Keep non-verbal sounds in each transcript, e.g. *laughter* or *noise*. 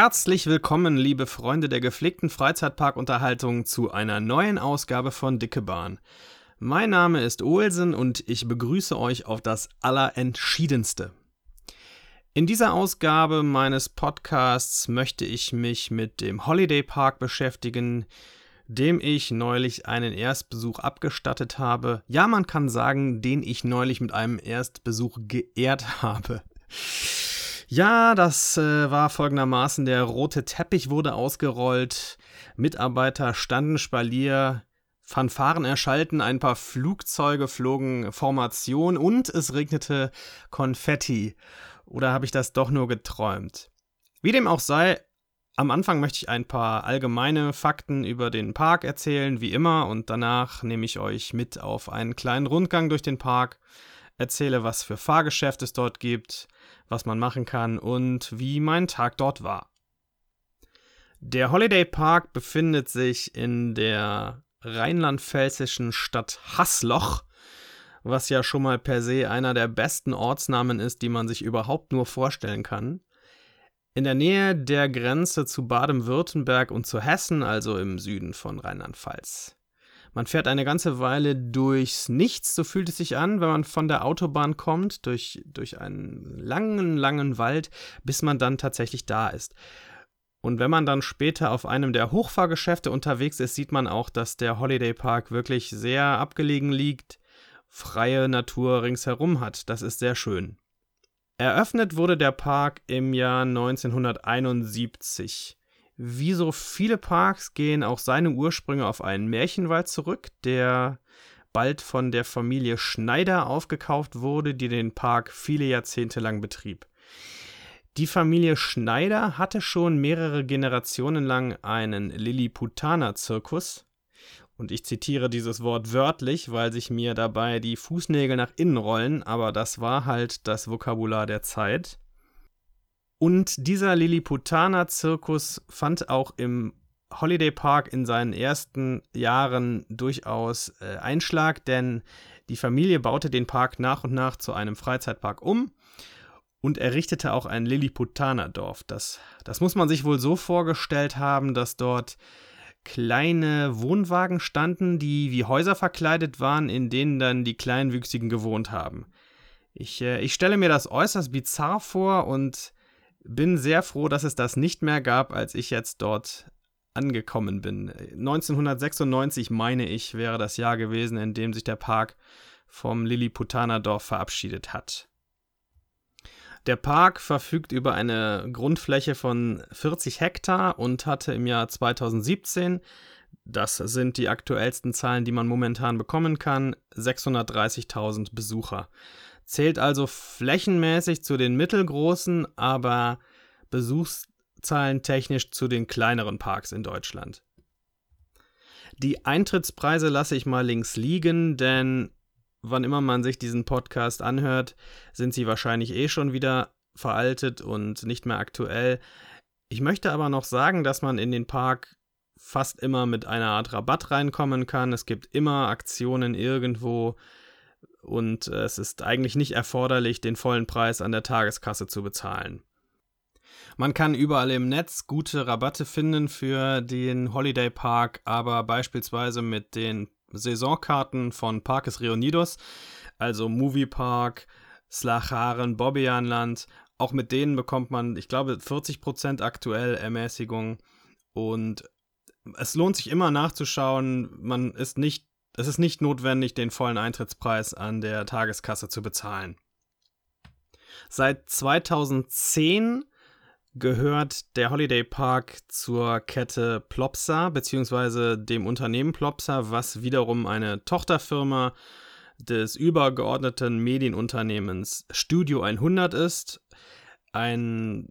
Herzlich willkommen, liebe Freunde der gepflegten Freizeitparkunterhaltung, zu einer neuen Ausgabe von Dicke Bahn. Mein Name ist Olsen und ich begrüße euch auf das Allerentschiedenste. In dieser Ausgabe meines Podcasts möchte ich mich mit dem Holiday Park beschäftigen, dem ich neulich einen Erstbesuch abgestattet habe. Ja, man kann sagen, den ich neulich mit einem Erstbesuch geehrt habe. Ja, das äh, war folgendermaßen, der rote Teppich wurde ausgerollt, Mitarbeiter standen Spalier, Fanfaren erschallten, ein paar Flugzeuge flogen Formation und es regnete Konfetti. Oder habe ich das doch nur geträumt? Wie dem auch sei, am Anfang möchte ich ein paar allgemeine Fakten über den Park erzählen, wie immer, und danach nehme ich euch mit auf einen kleinen Rundgang durch den Park, erzähle, was für Fahrgeschäfte es dort gibt, was man machen kann und wie mein Tag dort war. Der Holiday Park befindet sich in der rheinland-pfälzischen Stadt Hassloch, was ja schon mal per se einer der besten Ortsnamen ist, die man sich überhaupt nur vorstellen kann. In der Nähe der Grenze zu Baden-Württemberg und zu Hessen, also im Süden von Rheinland-Pfalz. Man fährt eine ganze Weile durchs Nichts, so fühlt es sich an, wenn man von der Autobahn kommt, durch, durch einen langen, langen Wald, bis man dann tatsächlich da ist. Und wenn man dann später auf einem der Hochfahrgeschäfte unterwegs ist, sieht man auch, dass der Holiday Park wirklich sehr abgelegen liegt, freie Natur ringsherum hat. Das ist sehr schön. Eröffnet wurde der Park im Jahr 1971. Wie so viele Parks gehen auch seine Ursprünge auf einen Märchenwald zurück, der bald von der Familie Schneider aufgekauft wurde, die den Park viele Jahrzehnte lang betrieb. Die Familie Schneider hatte schon mehrere Generationen lang einen Lilliputaner-Zirkus. Und ich zitiere dieses Wort wörtlich, weil sich mir dabei die Fußnägel nach innen rollen, aber das war halt das Vokabular der Zeit. Und dieser Lilliputaner-Zirkus fand auch im Holiday Park in seinen ersten Jahren durchaus äh, Einschlag, denn die Familie baute den Park nach und nach zu einem Freizeitpark um und errichtete auch ein Lilliputaner-Dorf. Das, das muss man sich wohl so vorgestellt haben, dass dort kleine Wohnwagen standen, die wie Häuser verkleidet waren, in denen dann die Kleinwüchsigen gewohnt haben. Ich, äh, ich stelle mir das äußerst bizarr vor und bin sehr froh, dass es das nicht mehr gab, als ich jetzt dort angekommen bin. 1996, meine ich, wäre das Jahr gewesen, in dem sich der Park vom Lilliputaner-Dorf verabschiedet hat. Der Park verfügt über eine Grundfläche von 40 Hektar und hatte im Jahr 2017, das sind die aktuellsten Zahlen, die man momentan bekommen kann, 630.000 Besucher zählt also flächenmäßig zu den mittelgroßen, aber Besuchszahlen technisch zu den kleineren Parks in Deutschland. Die Eintrittspreise lasse ich mal links liegen, denn wann immer man sich diesen Podcast anhört, sind sie wahrscheinlich eh schon wieder veraltet und nicht mehr aktuell. Ich möchte aber noch sagen, dass man in den Park fast immer mit einer Art Rabatt reinkommen kann. Es gibt immer Aktionen irgendwo, und äh, es ist eigentlich nicht erforderlich, den vollen Preis an der Tageskasse zu bezahlen. Man kann überall im Netz gute Rabatte finden für den Holiday Park, aber beispielsweise mit den Saisonkarten von Parques Reunidos, also Movie Park, Slacharen, Bobbejaanland, auch mit denen bekommt man, ich glaube, 40% aktuell Ermäßigung. Und es lohnt sich immer nachzuschauen, man ist nicht es ist nicht notwendig, den vollen Eintrittspreis an der Tageskasse zu bezahlen. Seit 2010 gehört der Holiday Park zur Kette Plopsa bzw. dem Unternehmen Plopsa, was wiederum eine Tochterfirma des übergeordneten Medienunternehmens Studio 100 ist. Ein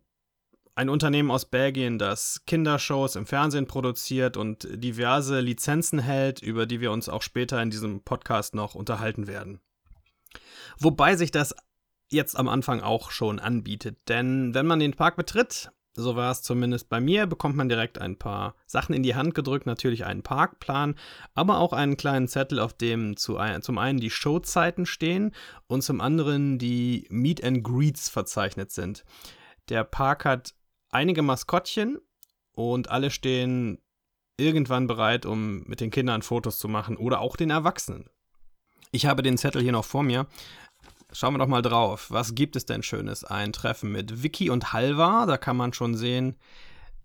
ein Unternehmen aus Belgien, das Kindershows im Fernsehen produziert und diverse Lizenzen hält, über die wir uns auch später in diesem Podcast noch unterhalten werden. Wobei sich das jetzt am Anfang auch schon anbietet, denn wenn man den Park betritt, so war es zumindest bei mir, bekommt man direkt ein paar Sachen in die Hand gedrückt, natürlich einen Parkplan, aber auch einen kleinen Zettel, auf dem zu ein, zum einen die Showzeiten stehen und zum anderen die Meet and Greets verzeichnet sind. Der Park hat einige Maskottchen und alle stehen irgendwann bereit, um mit den Kindern Fotos zu machen oder auch den Erwachsenen. Ich habe den Zettel hier noch vor mir. Schauen wir doch mal drauf. Was gibt es denn Schönes? Ein Treffen mit Vicky und Halva. Da kann man schon sehen,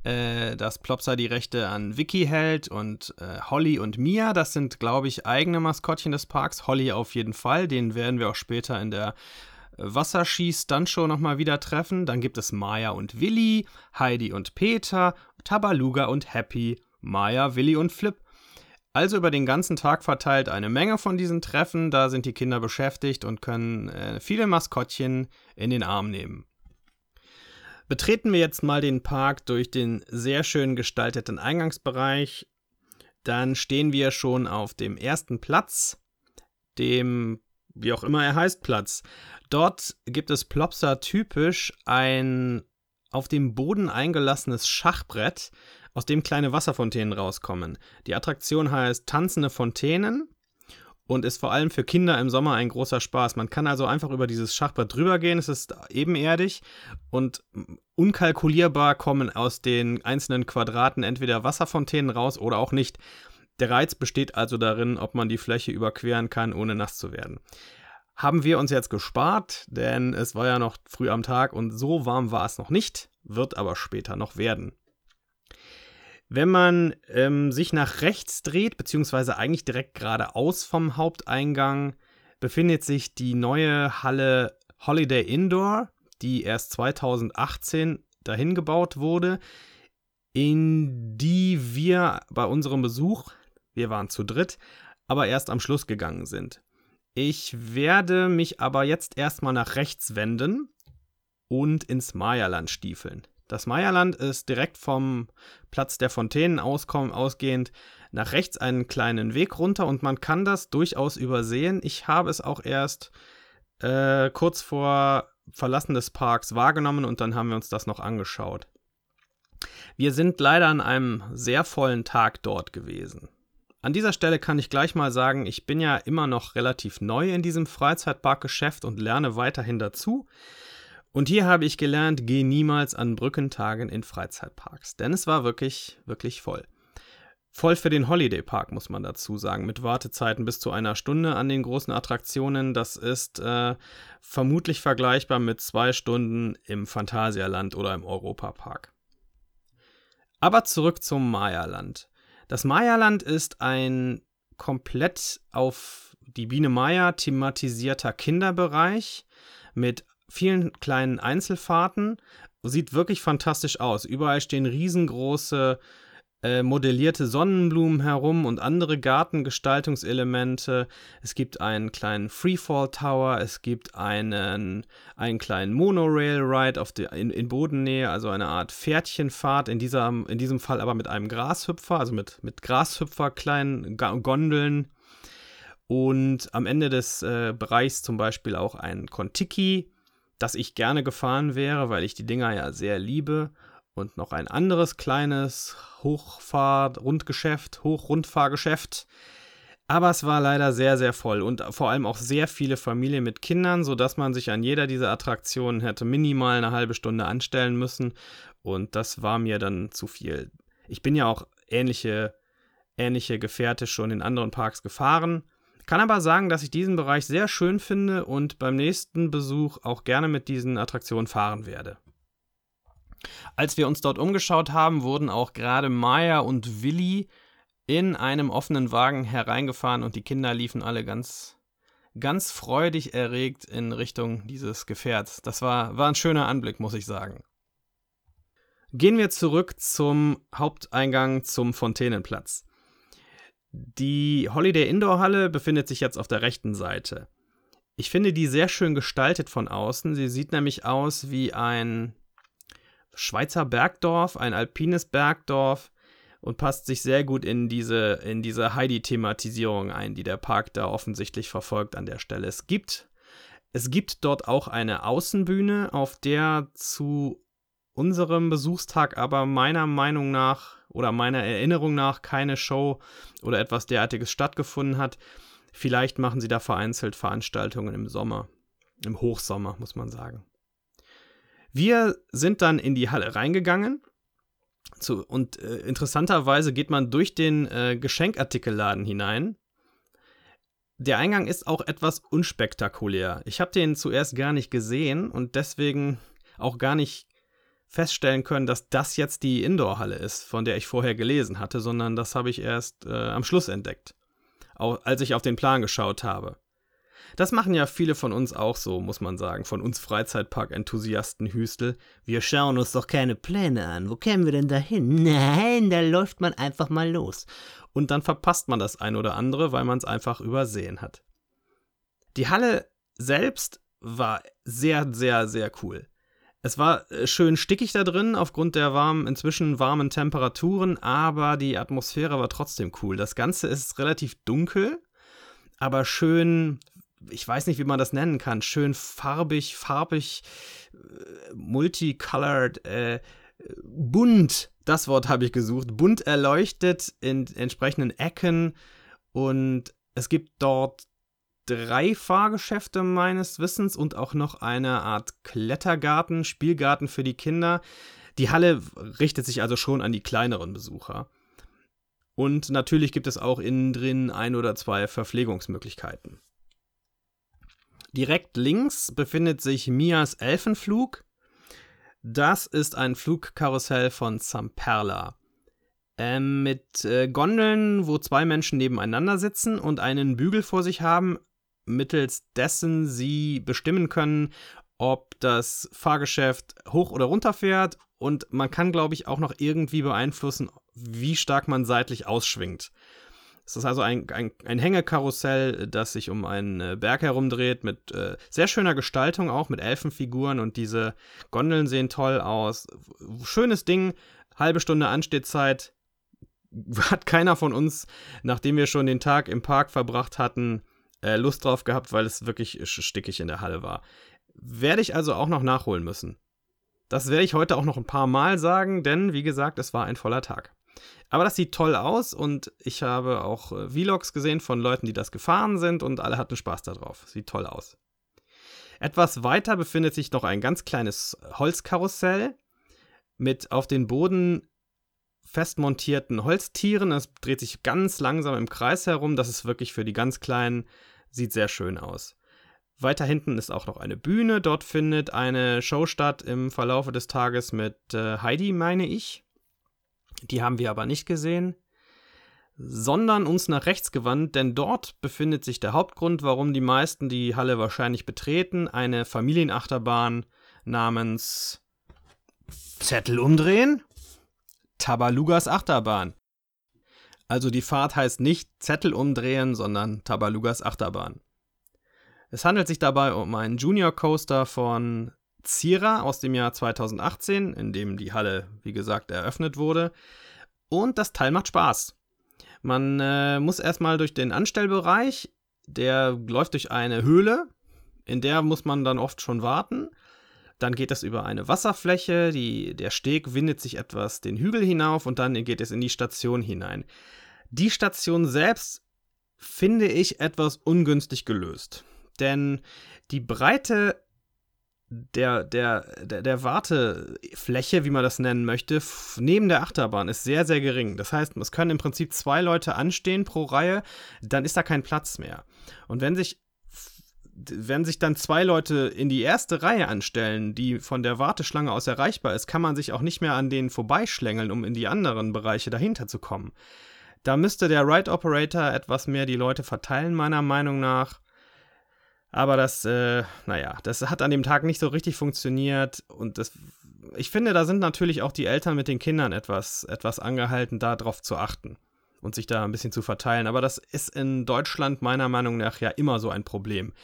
äh, dass Plopsa die Rechte an Vicky hält und äh, Holly und Mia. Das sind, glaube ich, eigene Maskottchen des Parks. Holly auf jeden Fall. Den werden wir auch später in der Wasserski-Stuntshow nochmal wieder treffen. Dann gibt es Maya und Willi, Heidi und Peter, Tabaluga und Happy, Maya, Willi und Flip. Also über den ganzen Tag verteilt eine Menge von diesen Treffen. Da sind die Kinder beschäftigt und können äh, viele Maskottchen in den Arm nehmen. Betreten wir jetzt mal den Park durch den sehr schön gestalteten Eingangsbereich. Dann stehen wir schon auf dem ersten Platz, dem, wie auch immer er heißt, Platz. Dort gibt es Plopsa typisch ein auf dem Boden eingelassenes Schachbrett, aus dem kleine Wasserfontänen rauskommen. Die Attraktion heißt Tanzende Fontänen und ist vor allem für Kinder im Sommer ein großer Spaß. Man kann also einfach über dieses Schachbrett drüber gehen, es ist ebenerdig und unkalkulierbar kommen aus den einzelnen Quadraten entweder Wasserfontänen raus oder auch nicht. Der Reiz besteht also darin, ob man die Fläche überqueren kann, ohne nass zu werden haben wir uns jetzt gespart, denn es war ja noch früh am Tag und so warm war es noch nicht, wird aber später noch werden. Wenn man ähm, sich nach rechts dreht, beziehungsweise eigentlich direkt geradeaus vom Haupteingang, befindet sich die neue Halle Holiday Indoor, die erst 2018 dahin gebaut wurde, in die wir bei unserem Besuch, wir waren zu dritt, aber erst am Schluss gegangen sind. Ich werde mich aber jetzt erstmal nach rechts wenden und ins Mayaland stiefeln. Das Mayaland ist direkt vom Platz der Fontänen ausgehend nach rechts einen kleinen Weg runter und man kann das durchaus übersehen. Ich habe es auch erst äh, kurz vor Verlassen des Parks wahrgenommen und dann haben wir uns das noch angeschaut. Wir sind leider an einem sehr vollen Tag dort gewesen. An dieser Stelle kann ich gleich mal sagen, ich bin ja immer noch relativ neu in diesem Freizeitparkgeschäft und lerne weiterhin dazu. Und hier habe ich gelernt, geh niemals an Brückentagen in Freizeitparks, denn es war wirklich, wirklich voll. Voll für den Holiday Park, muss man dazu sagen, mit Wartezeiten bis zu einer Stunde an den großen Attraktionen. Das ist äh, vermutlich vergleichbar mit zwei Stunden im Phantasialand oder im Europapark. Aber zurück zum Maya-Land. Das Maya-Land ist ein komplett auf die Biene Maya thematisierter Kinderbereich mit vielen kleinen Einzelfahrten. Sieht wirklich fantastisch aus. Überall stehen riesengroße äh, modellierte Sonnenblumen herum und andere Gartengestaltungselemente. Es gibt einen kleinen Freefall Tower, es gibt einen, einen kleinen Monorail-Ride auf der, in, in Bodennähe, also eine Art Pferdchenfahrt, in, dieser, in diesem Fall aber mit einem Grashüpfer, also mit, mit Grashüpfer kleinen Gondeln. Und am Ende des äh, Bereichs zum Beispiel auch ein Kontiki, das ich gerne gefahren wäre, weil ich die Dinger ja sehr liebe und noch ein anderes kleines Hochfahr-Rundgeschäft, Hochrundfahrgeschäft. Aber es war leider sehr, sehr voll und vor allem auch sehr viele Familien mit Kindern, sodass man sich an jeder dieser Attraktionen hätte minimal eine halbe Stunde anstellen müssen. Und das war mir dann zu viel. Ich bin ja auch ähnliche, ähnliche Gefährte schon in anderen Parks gefahren. Kann aber sagen, dass ich diesen Bereich sehr schön finde und beim nächsten Besuch auch gerne mit diesen Attraktionen fahren werde. Als wir uns dort umgeschaut haben, wurden auch gerade Maya und Willi in einem offenen Wagen hereingefahren und die Kinder liefen alle ganz, ganz freudig erregt in Richtung dieses Gefährts. Das war, war ein schöner Anblick, muss ich sagen. Gehen wir zurück zum Haupteingang zum Fontänenplatz. Die Holiday Indoor Halle befindet sich jetzt auf der rechten Seite. Ich finde die sehr schön gestaltet von außen. Sie sieht nämlich aus wie ein Schweizer Bergdorf, ein alpines Bergdorf und passt sich sehr gut in diese, in diese Heidi-Thematisierung ein, die der Park da offensichtlich verfolgt an der Stelle. Es gibt, es gibt dort auch eine Außenbühne, auf der zu unserem Besuchstag aber meiner Meinung nach oder meiner Erinnerung nach keine Show oder etwas derartiges stattgefunden hat. Vielleicht machen sie da vereinzelt Veranstaltungen im Sommer, im Hochsommer, muss man sagen. Wir sind dann in die Halle reingegangen. Zu, und äh, interessanterweise geht man durch den äh, Geschenkartikelladen hinein. Der Eingang ist auch etwas unspektakulär. Ich habe den zuerst gar nicht gesehen und deswegen auch gar nicht feststellen können, dass das jetzt die Indoor-Halle ist, von der ich vorher gelesen hatte, sondern das habe ich erst äh, am Schluss entdeckt, auch als ich auf den Plan geschaut habe. Das machen ja viele von uns auch so, muss man sagen, von uns Freizeitpark-Enthusiasten Hüstel. Wir schauen uns doch keine Pläne an. Wo kämen wir denn da hin? *laughs* Nein, da läuft man einfach mal los. Und dann verpasst man das ein oder andere, weil man es einfach übersehen hat. Die Halle selbst war sehr, sehr, sehr cool. Es war äh, schön stickig da drin, aufgrund der warmen, inzwischen warmen Temperaturen, aber die Atmosphäre war trotzdem cool. Das Ganze ist relativ dunkel, aber schön ich weiß nicht, wie man das nennen kann, schön farbig, farbig, äh, multicolored, äh, bunt, das Wort habe ich gesucht, bunt erleuchtet in entsprechenden Ecken und es gibt dort drei Fahrgeschäfte meines Wissens und auch noch eine Art Klettergarten, Spielgarten für die Kinder. Die Halle richtet sich also schon an die kleineren Besucher. Und natürlich gibt es auch innen drin ein oder zwei Verpflegungsmöglichkeiten. Direkt links befindet sich Mias Elfenflug. Das ist ein Flugkarussell von Zamperla. Ähm, mit äh, Gondeln, wo zwei Menschen nebeneinander sitzen und einen Bügel vor sich haben, mittels dessen sie bestimmen können, ob das Fahrgeschäft hoch oder runter fährt. Und man kann, glaube ich, auch noch irgendwie beeinflussen, wie stark man seitlich ausschwingt. Es ist also ein, ein, ein Hängekarussell, das sich um einen äh, Berg herumdreht, mit äh, sehr schöner Gestaltung auch, mit Elfenfiguren und diese Gondeln sehen toll aus. Schönes Ding, halbe Stunde Anstehzeit. *laughs* Hat keiner von uns, nachdem wir schon den Tag im Park verbracht hatten, äh, Lust drauf gehabt, weil es wirklich stickig in der Halle war. Werde ich also auch noch nachholen müssen. Das werde ich heute auch noch ein paar Mal sagen, denn wie gesagt, es war ein voller Tag. Aber das sieht toll aus und ich habe auch äh, Vlogs gesehen von Leuten, die das gefahren sind und alle hatten Spaß darauf. Sieht toll aus. Etwas weiter befindet sich noch ein ganz kleines Holzkarussell mit auf den Boden festmontierten Holztieren. Es dreht sich ganz langsam im Kreis herum. Das ist wirklich für die ganz Kleinen, sieht sehr schön aus. Weiter hinten ist auch noch eine Bühne. Dort findet eine Show statt im Verlaufe des Tages mit äh, Heidi, meine ich. Die haben wir aber nicht gesehen, sondern uns nach rechts gewandt, denn dort befindet sich der Hauptgrund, warum die meisten die Halle wahrscheinlich betreten, eine Familienachterbahn namens Zettel umdrehen, Tabalugas Achterbahn. Also die Fahrt heißt nicht Zettel umdrehen, sondern Tabalugas Achterbahn. Es handelt sich dabei um einen Junior Coaster von Zierer aus dem Jahr 2018, in dem die Halle, wie gesagt, eröffnet wurde. Und das Teil macht Spaß. Man äh, muss erstmal durch den Anstellbereich, der läuft durch eine Höhle, in der muss man dann oft schon warten. Dann geht es über eine Wasserfläche, die, der Steg windet sich etwas den Hügel hinauf und dann geht es in die Station hinein. Die Station selbst finde ich etwas ungünstig gelöst. Denn die Breite der, der, der, der Wartefläche, wie man das nennen möchte, neben der Achterbahn ist sehr, sehr gering. Das heißt, es können im Prinzip zwei Leute anstehen pro Reihe, dann ist da kein Platz mehr. Und wenn sich wenn sich dann zwei Leute in die erste Reihe anstellen, die von der Warteschlange aus erreichbar ist, kann man sich auch nicht mehr an denen vorbeischlängeln, um in die anderen Bereiche dahinter zu kommen. Da müsste der Ride Operator etwas mehr die Leute verteilen, meiner Meinung nach. Aber das, äh, naja, das hat an dem Tag nicht so richtig funktioniert. Und das, ich finde, da sind natürlich auch die Eltern mit den Kindern etwas, etwas angehalten, darauf zu achten und sich da ein bisschen zu verteilen. Aber das ist in Deutschland meiner Meinung nach ja immer so ein Problem.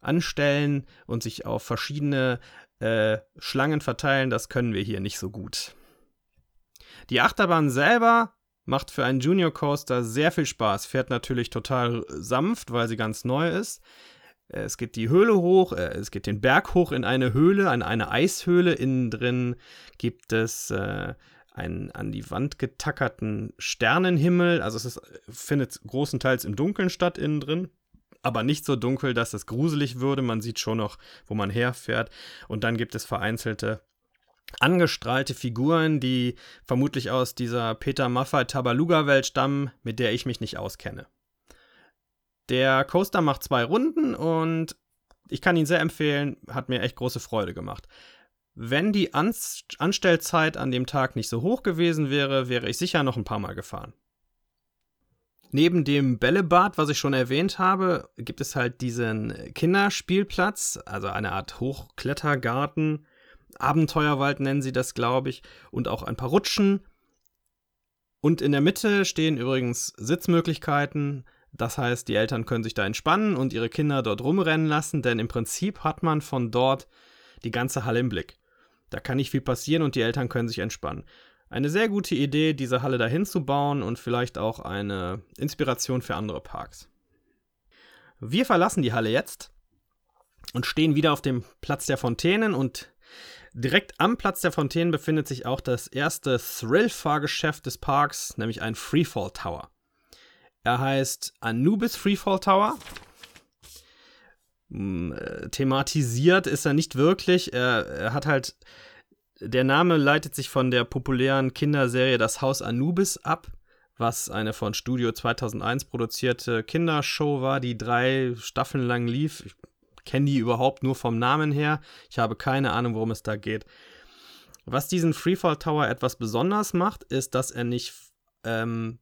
Anstellen und sich auf verschiedene äh, Schlangen verteilen, das können wir hier nicht so gut. Die Achterbahn selber macht für einen Junior Coaster sehr viel Spaß, fährt natürlich total sanft, weil sie ganz neu ist. Äh, es geht die Höhle hoch, äh, es geht den Berg hoch in eine Höhle, an eine Eishöhle. Innen drin gibt es äh, einen an die Wand getackerten Sternenhimmel. Also es ist, findet großenteils im Dunkeln statt innen drin. Aber nicht so dunkel, dass es gruselig würde. Man sieht schon noch, wo man herfährt. Und dann gibt es vereinzelte angestrahlte Figuren, die vermutlich aus dieser Peter Maffay Tabaluga-Welt stammen, mit der ich mich nicht auskenne. Der Coaster macht zwei Runden und ich kann ihn sehr empfehlen, hat mir echt große Freude gemacht. Wenn die Anstellzeit an dem Tag nicht so hoch gewesen wäre, wäre ich sicher noch ein paar Mal gefahren. Neben dem Bällebad, was ich schon erwähnt habe, gibt es halt diesen Kinderspielplatz, also eine Art Hochklettergarten. Abenteuerwald nennen sie das, glaube ich, und auch ein paar Rutschen. Und in der Mitte stehen übrigens Sitzmöglichkeiten. Das heißt, die Eltern können sich da entspannen und ihre Kinder dort rumrennen lassen, denn im Prinzip hat man von dort die ganze Halle im Blick. Da kann nicht viel passieren und die Eltern können sich entspannen. Eine sehr gute Idee, diese Halle dahin zu bauen und vielleicht auch eine Inspiration für andere Parks. Wir verlassen die Halle jetzt und stehen wieder auf dem Platz der Fontänen und direkt am Platz der Fontänen befindet sich auch das erste Thrill-Fahrgeschäft des Parks, nämlich ein Freefall Tower. Er heißt Anubis Freefall Tower. Hm, äh, thematisiert ist er nicht wirklich. Er, er hat halt der Name leitet sich von der populären Kinderserie Das Haus Anubis ab, was eine von Studio 2001 produzierte Kindershow war, die drei Staffeln lang lief. Ich kenne die überhaupt nur vom Namen her. Ich habe keine Ahnung, worum es da geht. Was diesen Freefall Tower etwas besonders macht, ist, dass er nicht ähm,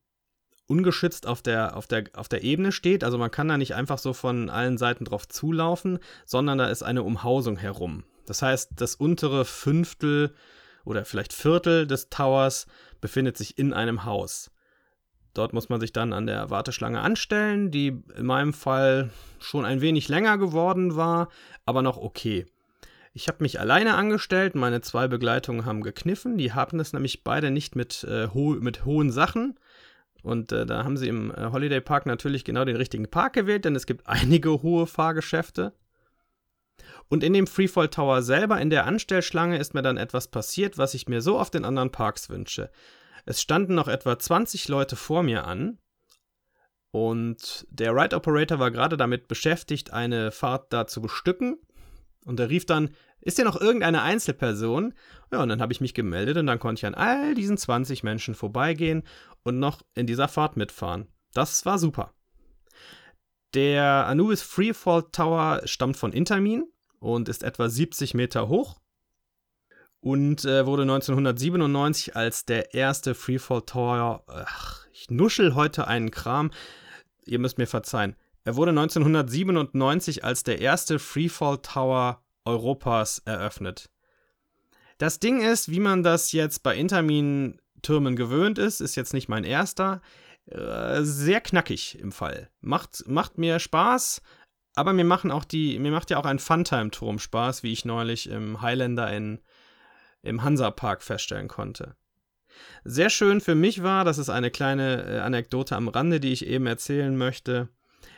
ungeschützt auf der, auf, der, auf der Ebene steht. Also man kann da nicht einfach so von allen Seiten drauf zulaufen, sondern da ist eine Umhausung herum. Das heißt, das untere Fünftel oder vielleicht Viertel des Towers befindet sich in einem Haus. Dort muss man sich dann an der Warteschlange anstellen, die in meinem Fall schon ein wenig länger geworden war, aber noch okay. Ich habe mich alleine angestellt, meine zwei Begleitungen haben gekniffen, die haben es nämlich beide nicht mit, äh, ho mit hohen Sachen. Und äh, da haben sie im äh, Holiday Park natürlich genau den richtigen Park gewählt, denn es gibt einige hohe Fahrgeschäfte. Und in dem Freefall Tower selber, in der Anstellschlange, ist mir dann etwas passiert, was ich mir so auf den anderen Parks wünsche. Es standen noch etwa 20 Leute vor mir an und der Ride Operator war gerade damit beschäftigt, eine Fahrt da zu bestücken. Und er rief dann, ist hier noch irgendeine Einzelperson? Ja, und dann habe ich mich gemeldet und dann konnte ich an all diesen 20 Menschen vorbeigehen und noch in dieser Fahrt mitfahren. Das war super. Der Anubis Freefall Tower stammt von Intermin und ist etwa 70 Meter hoch und äh, wurde 1997 als der erste Freefall Tower, ach, ich nuschel heute einen Kram, ihr müsst mir verzeihen, er wurde 1997 als der erste Freefall Tower Europas eröffnet. Das Ding ist, wie man das jetzt bei Intermin-Türmen gewöhnt ist, ist jetzt nicht mein erster. Äh, sehr knackig im Fall. Macht, macht mir Spaß, aber mir machen auch die, mir macht ja auch ein Funtime-Turm Spaß, wie ich neulich im Highlander in, im Hansa-Park feststellen konnte. Sehr schön für mich war, das ist eine kleine äh, Anekdote am Rande, die ich eben erzählen möchte.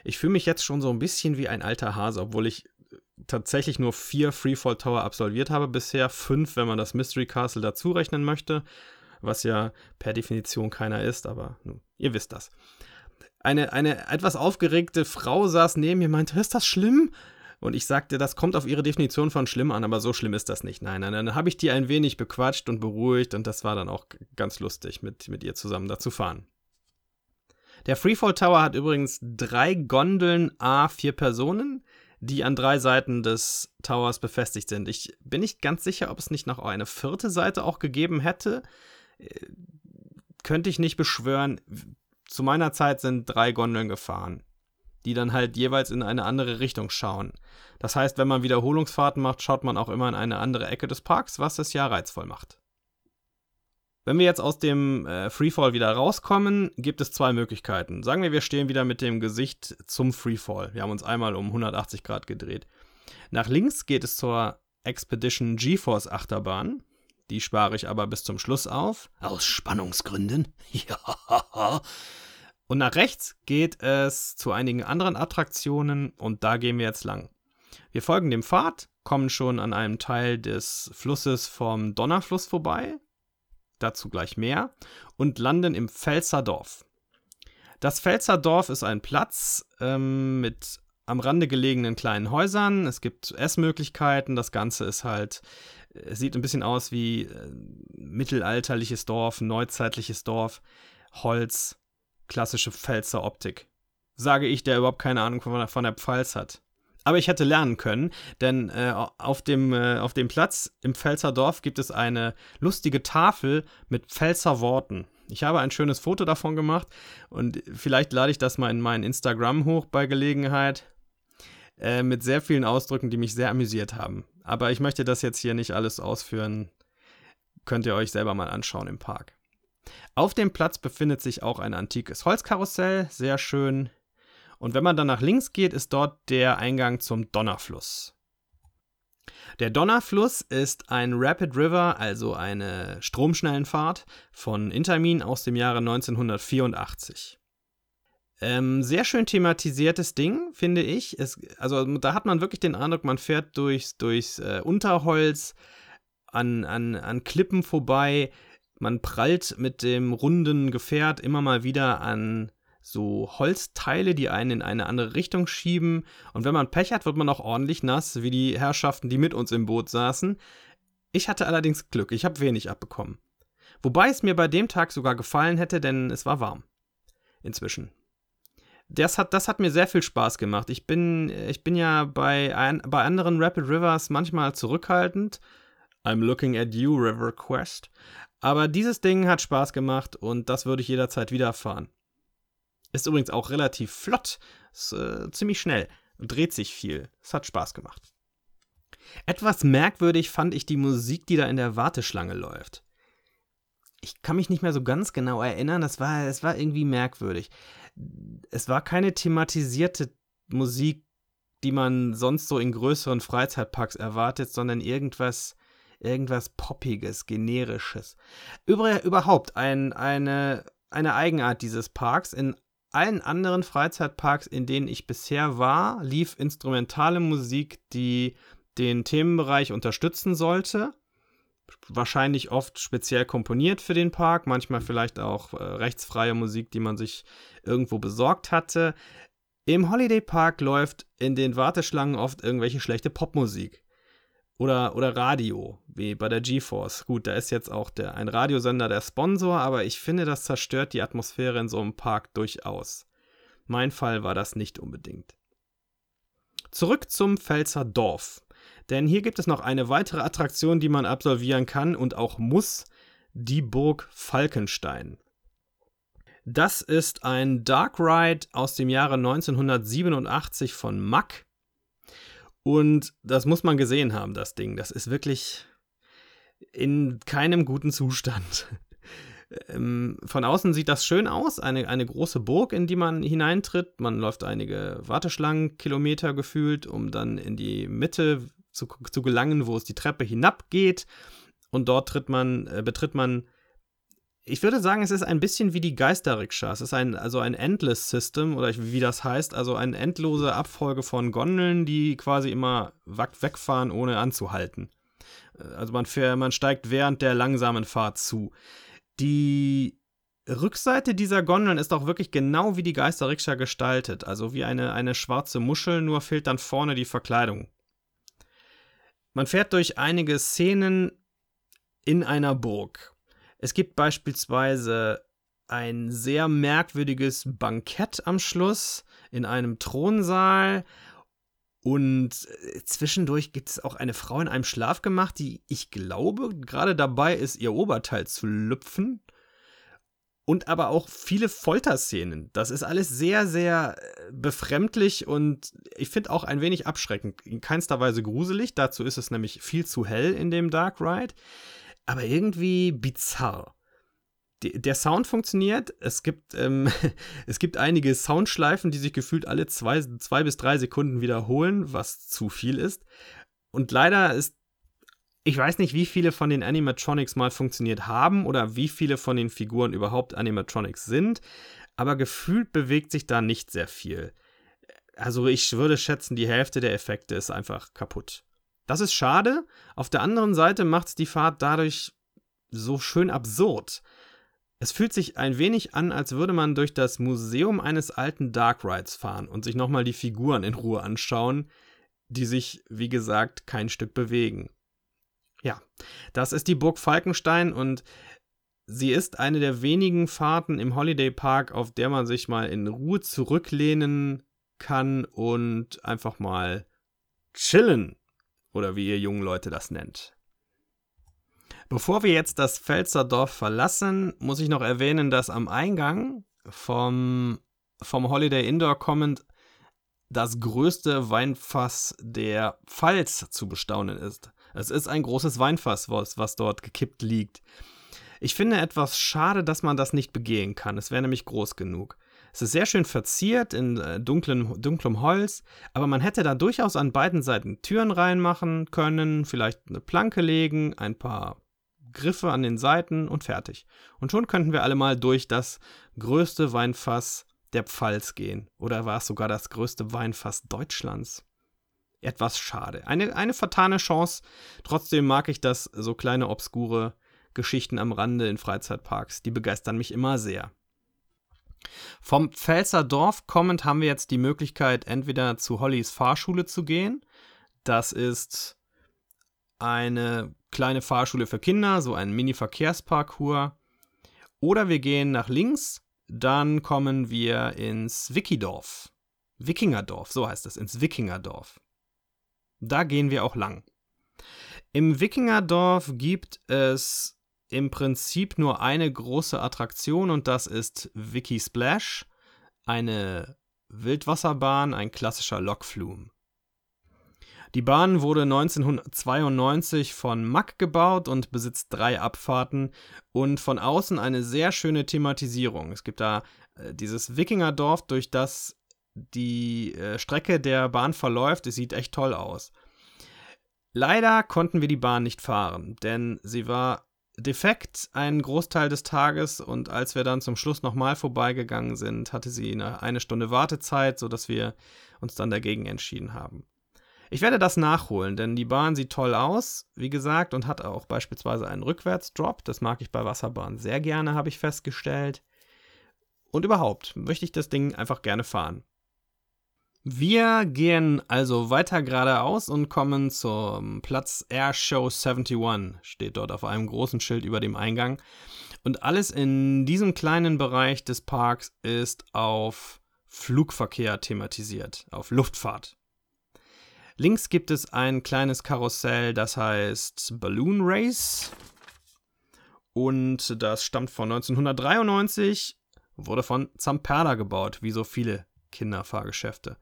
Ich fühle mich jetzt schon so ein bisschen wie ein alter Hase, obwohl ich äh, tatsächlich nur vier Freefall Tower absolviert habe bisher, fünf, wenn man das Mystery Castle dazu rechnen möchte, was ja per Definition keiner ist, aber nun, ihr wisst das eine, eine etwas aufgeregte Frau saß neben mir und meinte, ist das schlimm? Und ich sagte, das kommt auf ihre Definition von schlimm an, aber so schlimm ist das nicht. Nein, nein, dann habe ich die ein wenig bequatscht und beruhigt und das war dann auch ganz lustig, mit, mit ihr zusammen da zu fahren. Der Freefall Tower hat übrigens drei Gondeln A vier Personen, die an drei Seiten des Towers befestigt sind. Ich bin nicht ganz sicher, ob es nicht noch eine vierte Seite auch gegeben hätte. Äh, könnte ich nicht beschwören zu meiner Zeit sind drei Gondeln gefahren, die dann halt jeweils in eine andere Richtung schauen. Das heißt, wenn man Wiederholungsfahrten macht, schaut man auch immer in eine andere Ecke des Parks, was es ja reizvoll macht. Wenn wir jetzt aus dem äh, Freefall wieder rauskommen, gibt es zwei Möglichkeiten. Sagen wir, wir stehen wieder mit dem Gesicht zum Freefall. Wir haben uns einmal um 180 Grad gedreht. Nach links geht es zur Expedition GeForce Achterbahn. Die spare ich aber bis zum Schluss auf. Aus Spannungsgründen. *laughs* Ja. Und nach rechts geht es zu einigen anderen Attraktionen und da gehen wir jetzt lang. Wir folgen dem Pfad, kommen schon an einem Teil des Flusses vom Donnerfluss vorbei, dazu gleich mehr, und landen im Pfälzer Dorf. Das Pfälzer Dorf ist ein Platz ähm, mit am Rande gelegenen kleinen Häusern. Es gibt Essmöglichkeiten. Das Ganze ist halt Es sieht ein bisschen aus wie äh, mittelalterliches Dorf, neuzeitliches Dorf, Holz, klassische Pfälzer Optik. Sage ich, der überhaupt keine Ahnung von der Pfalz hat. Aber ich hätte lernen können, denn äh, auf, dem, äh, auf dem Platz im Pfälzer Dorf gibt es eine lustige Tafel mit Pfälzer Worten. Ich habe ein schönes Foto davon gemacht und vielleicht lade ich das mal in meinen Instagram hoch bei Gelegenheit. Äh, mit sehr vielen Ausdrücken, die mich sehr amüsiert haben. Aber ich möchte das jetzt hier nicht alles ausführen. Könnt ihr euch selber mal anschauen im Park. Auf dem Platz befindet sich auch ein antikes Holzkarussell, sehr schön. Und wenn man dann nach links geht, ist dort der Eingang zum Donnerfluss. Der Donnerfluss ist ein Rapid River, also eine Stromschnellenfahrt von Intermin aus dem Jahre 1984. Ähm, sehr schön thematisiertes Ding, finde ich. Es, also da hat man wirklich den Eindruck, man fährt durchs, durchs äh, Unterholz an, an, an Klippen vorbei. Man prallt mit dem runden Gefährt immer mal wieder an so Holzteile, die einen in eine andere Richtung schieben. Und wenn man Pech hat, wird man auch ordentlich nass, wie die Herrschaften, die mit uns im Boot saßen. Ich hatte allerdings Glück, ich habe wenig abbekommen. Wobei es mir bei dem Tag sogar gefallen hätte, denn es war warm. Inzwischen das hat, das hat mir sehr viel Spaß gemacht. Ich bin, ich bin ja bei, ein, bei anderen Rapid Rivers manchmal zurückhaltend. I'm looking at you, River Quest. Aber dieses Ding hat Spaß gemacht und das würde ich jederzeit wieder fahren. Ist übrigens auch relativ flott, ist äh, ziemlich schnell und dreht sich viel. Es hat Spaß gemacht. Etwas merkwürdig fand ich die Musik, die da in der Warteschlange läuft. Ich kann mich nicht mehr so ganz genau erinnern, das war, das war irgendwie merkwürdig es war keine thematisierte Musik, die man sonst so in größeren Freizeitparks erwartet, sondern irgendwas, irgendwas Poppiges, Generisches. Über, überhaupt ein, eine, eine Eigenart dieses Parks. In allen anderen Freizeitparks, in denen ich bisher war, lief instrumentale Musik, die den Themenbereich unterstützen sollte wahrscheinlich oft speziell komponiert für den Park, manchmal vielleicht auch äh, rechtsfreie Musik, die man sich irgendwo besorgt hatte. Im Holiday Park läuft in den Warteschlangen oft irgendwelche schlechte Popmusik. Oder, oder Radio, wie bei der GeForce. Gut, da ist jetzt auch der, ein Radiosender der Sponsor, aber ich finde, das zerstört die Atmosphäre in so einem Park durchaus. Mein Fall war das nicht unbedingt. Zurück zum Pfälzer Dorf. Denn hier gibt es noch eine weitere Attraktion, die man absolvieren kann und auch muss, die Burg Falkenstein. Das ist ein Dark Ride aus dem Jahre 1987 von Mack. Und das muss man gesehen haben, das Ding. Das ist wirklich in keinem guten Zustand. *laughs* Ähm, von außen sieht das schön aus, eine, eine große Burg, in die man hineintritt. Man läuft einige Warteschlangenkilometer gefühlt, um dann in die Mitte zu, zu gelangen, wo es die Treppe hinabgeht. Und dort man, äh, betritt man ich würde sagen, es ist ein bisschen wie die Geisterrikscha. Es ist ein, also ein Endless System oder wie das heißt, also eine endlose Abfolge von Gondeln, die quasi immer wegfahren, ohne anzuhalten. Äh, also man, fährt, man steigt während der langsamen Fahrt zu. Die Rückseite dieser Gondeln ist auch wirklich genau wie die Geisterrikscha gestaltet, also wie eine, eine schwarze Muschel, nur fehlt dann vorne die Verkleidung. Man fährt durch einige Szenen in einer Burg. Es gibt beispielsweise ein sehr merkwürdiges Bankett am Schluss in einem Thronsaal. Und äh, zwischendurch gibt es auch eine Frau in einem Schlafgemach, die ich glaube gerade dabei ist, ihr Oberteil zu lüpfen und aber auch viele Folterszenen. Das ist alles sehr, sehr äh, befremdlich und ich finde auch ein wenig abschreckend. In keinster Weise gruselig, dazu ist es nämlich viel zu hell in dem Dark Ride, aber irgendwie bizarr. Der Sound funktioniert. Es gibt, ähm, *laughs* es gibt einige Soundschleifen, die sich gefühlt alle zwei, zwei bis drei Sekunden wiederholen, was zu viel ist. Und leider ist ich weiß nicht, wie viele von den Animatronics mal funktioniert haben oder wie viele von den Figuren überhaupt Animatronics sind, aber gefühlt bewegt sich da nicht sehr viel. Also ich würde schätzen, die Hälfte der Effekte ist einfach kaputt. Das ist schade. Auf der anderen Seite macht es die Fahrt dadurch so schön absurd. Es fühlt sich ein wenig an, als würde man durch das Museum eines alten Dark Rides fahren und sich nochmal die Figuren in Ruhe anschauen, die sich, wie gesagt, kein Stück bewegen Ja, das ist die Burg Falkenstein und sie ist eine der wenigen Fahrten im Holiday Park, auf der man sich mal in Ruhe zurücklehnen kann und einfach mal chillen. Oder wie ihr jungen Leute das nennt. Bevor wir jetzt das Pfälzer Dorf verlassen, muss ich noch erwähnen, dass am Eingang vom, vom Holiday Indoor kommend das größte Weinfass der Pfalz zu bestaunen ist. Es ist ein großes Weinfass, was, was dort gekippt liegt. Ich finde etwas schade, dass man das nicht begehen kann. Es wäre nämlich groß genug. Es ist sehr schön verziert in äh, dunklen, dunklem Holz, aber man hätte da durchaus an beiden Seiten Türen reinmachen können, vielleicht eine Planke legen, ein paar Griffe an den Seiten und fertig. Und schon könnten wir alle mal durch das größte Weinfass der Pfalz gehen. Oder war es sogar das größte Weinfass Deutschlands? Etwas schade. Eine, eine vertane Chance. Trotzdem mag ich das, so kleine obskure Geschichten am Rande in Freizeitparks. Die begeistern mich immer sehr. Vom Pfälzer Dorf kommend haben wir jetzt die Möglichkeit, entweder zu Hollys Fahrschule zu gehen. Das ist eine kleine Fahrschule für Kinder, so ein Mini-Verkehrsparcours. Oder wir gehen nach links, dann kommen wir ins Wikidorf. Wikingerdorf, so heißt es, ins Wikingerdorf. Da gehen wir auch lang. Im Wikingerdorf gibt es im Prinzip nur eine große Attraktion und das ist Wiki Splash, eine Wildwasserbahn, ein klassischer Lokflume. Die Bahn wurde 1992 von Mack gebaut und besitzt drei Abfahrten und von außen eine sehr schöne Thematisierung. Es gibt da äh, dieses Wikingerdorf, durch das die äh, Strecke der Bahn verläuft. Es sieht echt toll aus. Leider konnten wir die Bahn nicht fahren, denn sie war defekt einen Großteil des Tages und als wir dann zum Schluss nochmal vorbeigegangen sind, hatte sie eine, eine Stunde Wartezeit, sodass wir uns dann dagegen entschieden haben. Ich werde das nachholen, denn die Bahn sieht toll aus, wie gesagt, und hat auch beispielsweise einen Rückwärtsdrop. Das mag ich bei Wasserbahnen sehr gerne, habe ich festgestellt. Und überhaupt möchte ich das Ding einfach gerne fahren. Wir gehen also weiter geradeaus und kommen zum Platz Air Show 71, steht dort auf einem großen Schild über dem Eingang. Und alles in diesem kleinen Bereich des Parks ist auf Flugverkehr thematisiert, auf Luftfahrt. Links gibt es ein kleines Karussell, das heißt Balloon Race. Und das stammt von 1993, wurde von Zamperla gebaut, wie so viele Kinderfahrgeschäfte.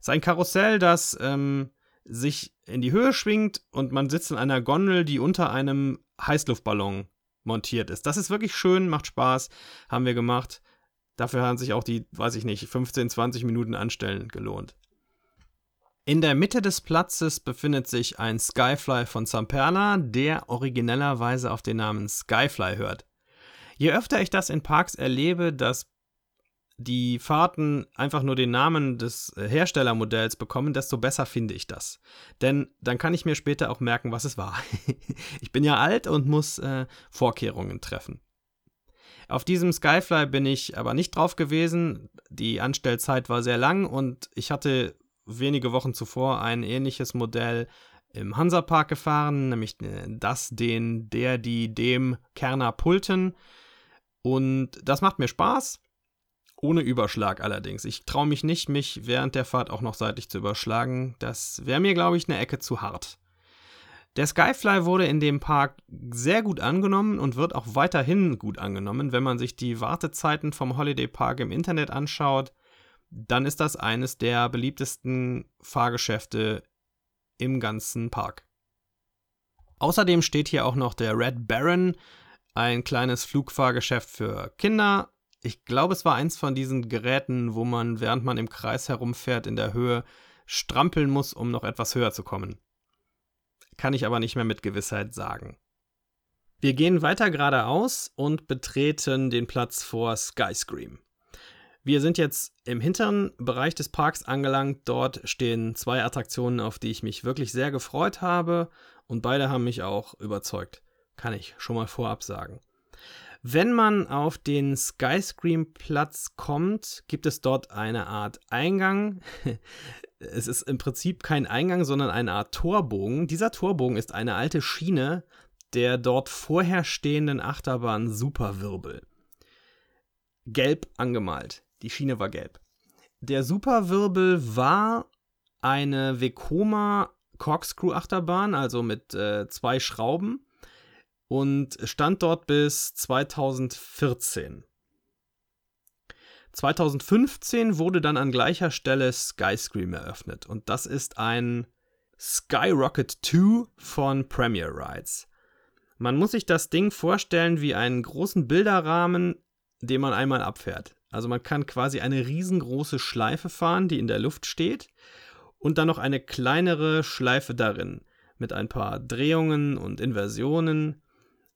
Es ist ein Karussell, das ähm, sich in die Höhe schwingt und man sitzt in einer Gondel, die unter einem Heißluftballon montiert ist. Das ist wirklich schön, macht Spaß, haben wir gemacht. Dafür haben sich auch die, weiß ich nicht, 15, 20 Minuten Anstellen gelohnt. In der Mitte des Platzes befindet sich ein Skyfly von Zamperla, der originellerweise auf den Namen Skyfly hört. Je öfter ich das in Parks erlebe, dass die Fahrten einfach nur den Namen des Herstellermodells bekommen, desto besser finde ich das. Denn dann kann ich mir später auch merken, was es war. *laughs* ich bin ja alt und muss äh, Vorkehrungen treffen. Auf diesem Skyfly bin ich aber nicht drauf gewesen. Die Anstellzeit war sehr lang und ich hatte wenige Wochen zuvor ein ähnliches Modell im Hansapark gefahren, nämlich äh, das, den, der, die, dem Kerner Pulten. Und das macht mir Spaß. Ohne Überschlag allerdings. Ich traue mich nicht, mich während der Fahrt auch noch seitlich zu überschlagen. Das wäre mir, glaube ich, eine Ecke zu hart. Der Skyfly wurde in dem Park sehr gut angenommen und wird auch weiterhin gut angenommen. Wenn man sich die Wartezeiten vom Holiday Park im Internet anschaut, dann ist das eines der beliebtesten Fahrgeschäfte im ganzen Park. Außerdem steht hier auch noch der Red Baron, ein kleines Flugfahrgeschäft für Kinder. Ich glaube, es war eins von diesen Geräten, wo man, während man im Kreis herumfährt, in der Höhe strampeln muss, um noch etwas höher zu kommen. Kann ich aber nicht mehr mit Gewissheit sagen. Wir gehen weiter geradeaus und betreten den Platz vor Skyscream. Wir sind jetzt im hinteren Bereich des Parks angelangt. Dort stehen zwei Attraktionen, auf die ich mich wirklich sehr gefreut habe. Und beide haben mich auch überzeugt. Kann ich schon mal vorab sagen. Wenn man auf den Skyscream-Platz kommt, gibt es dort eine Art Eingang. *laughs* es ist im Prinzip kein Eingang, sondern eine Art Torbogen. Dieser Torbogen ist eine alte Schiene der dort vorher stehenden Achterbahn Superwirbel. Gelb angemalt. Die Schiene war gelb. Der Superwirbel war eine Vekoma Corkscrew Achterbahn, also mit äh, zwei Schrauben und stand dort bis 2014. 2015 wurde dann an gleicher Stelle Skyscream eröffnet und das ist ein Skyrocket 2 von Premier Rides. Man muss sich das Ding vorstellen wie einen großen Bilderrahmen, den man einmal abfährt. Also man kann quasi eine riesengroße Schleife fahren, die in der Luft steht, und dann noch eine kleinere Schleife darin mit ein paar Drehungen und Inversionen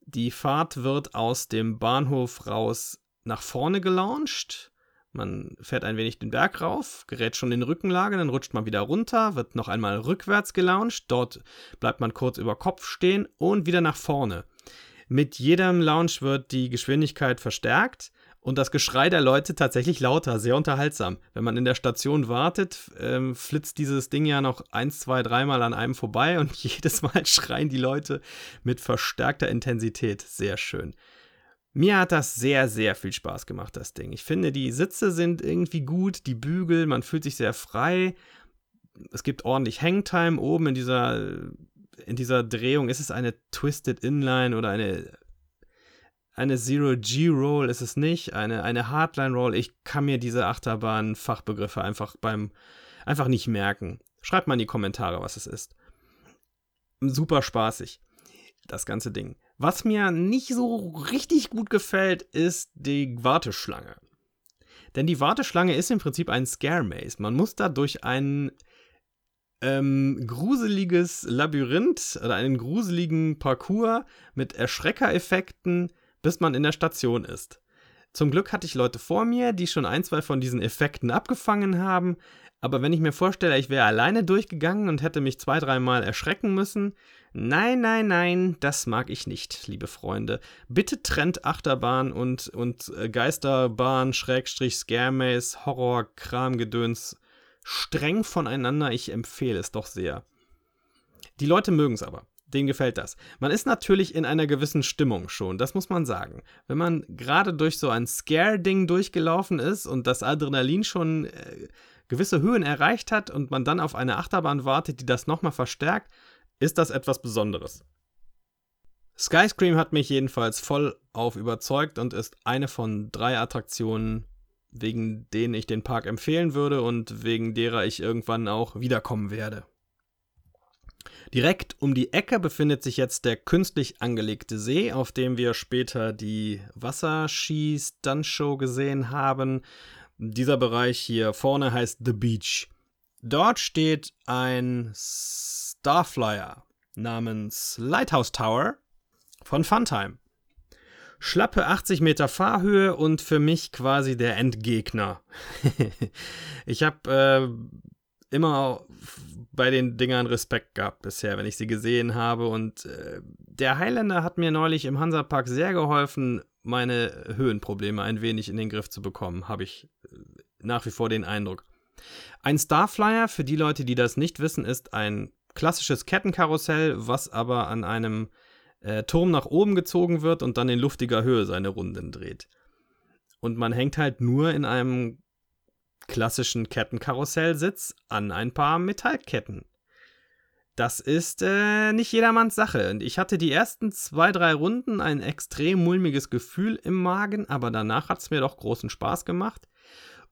die Fahrt wird aus dem Bahnhof raus nach vorne gelauncht. Man fährt ein wenig den Berg rauf, gerät schon in Rückenlage, dann rutscht man wieder runter, wird noch einmal rückwärts gelauncht. Dort bleibt man kurz über Kopf stehen und wieder nach vorne. Mit jedem Launch wird die Geschwindigkeit verstärkt und das Geschrei der Leute tatsächlich lauter, sehr unterhaltsam. Wenn man in der Station wartet, ähm, flitzt dieses Ding ja noch eins, zwei, dreimal an einem vorbei und *laughs* jedes Mal schreien die Leute mit verstärkter Intensität. Sehr schön. Mir hat das sehr, sehr viel Spaß gemacht, das Ding. Ich finde, die Sitze sind irgendwie gut, die Bügel, man fühlt sich sehr frei. Es gibt ordentlich Hangtime oben in dieser, in dieser Drehung. Ist es eine Twisted Inline oder eine eine Zero-G-Roll ist es nicht, eine, eine Hardline-Roll. Ich kann mir diese Achterbahn-Fachbegriffe einfach beim einfach nicht merken. Schreibt mal in die Kommentare, was es ist. Super spaßig, das ganze Ding. Was mir nicht so richtig gut gefällt, ist die Warteschlange. Denn die Warteschlange ist im Prinzip ein Scare Maze. Man muss da durch ein ähm, gruseliges Labyrinth oder einen gruseligen Parcours mit Erschreckereffekten bis man in der Station ist. Zum Glück hatte ich Leute vor mir, die schon ein, zwei von diesen Effekten abgefangen haben, aber wenn ich mir vorstelle, ich wäre alleine durchgegangen und hätte mich zwei, dreimal erschrecken müssen, nein, nein, nein, das mag ich nicht, liebe Freunde. Bitte trennt Achterbahn und, und äh, Geisterbahn, Schrägstrich, Scaremaze, Horror, Kramgedöns streng voneinander. Ich empfehle es doch sehr. Die Leute mögen es aber denen gefällt das. Man ist natürlich in einer gewissen Stimmung schon, das muss man sagen. Wenn man gerade durch so ein Scare-Ding durchgelaufen ist und das Adrenalin schon äh, gewisse Höhen erreicht hat und man dann auf eine Achterbahn wartet, die das nochmal verstärkt, ist das etwas Besonderes. Skyscream hat mich jedenfalls voll auf überzeugt und ist eine von drei Attraktionen, wegen denen ich den Park empfehlen würde und wegen derer ich irgendwann auch wiederkommen werde. Direkt um die Ecke befindet sich jetzt der künstlich angelegte See, auf dem wir später die Wasserski-Stuntshow gesehen haben. Dieser Bereich hier vorne heißt The Beach. Dort steht ein Starflyer namens Lighthouse Tower von Funtime. Schlappe 80 Meter Fahrhöhe und für mich quasi der Endgegner. *laughs* ich habe äh, immer bei den Dingern Respekt gehabt bisher, wenn ich sie gesehen habe. Und äh, der Highlander hat mir neulich im Hansapark sehr geholfen, meine Höhenprobleme ein wenig in den Griff zu bekommen, habe ich äh, nach wie vor den Eindruck. Ein Starflyer, für die Leute, die das nicht wissen, ist ein klassisches Kettenkarussell, was aber an einem äh, Turm nach oben gezogen wird und dann in luftiger Höhe seine Runden dreht. Und man hängt halt nur in einem klassischen Kettenkarussellsitz an ein paar Metallketten. Das ist äh, nicht jedermanns Sache. Und ich hatte die ersten zwei, drei Runden ein extrem mulmiges Gefühl im Magen, aber danach hat es mir doch großen Spaß gemacht.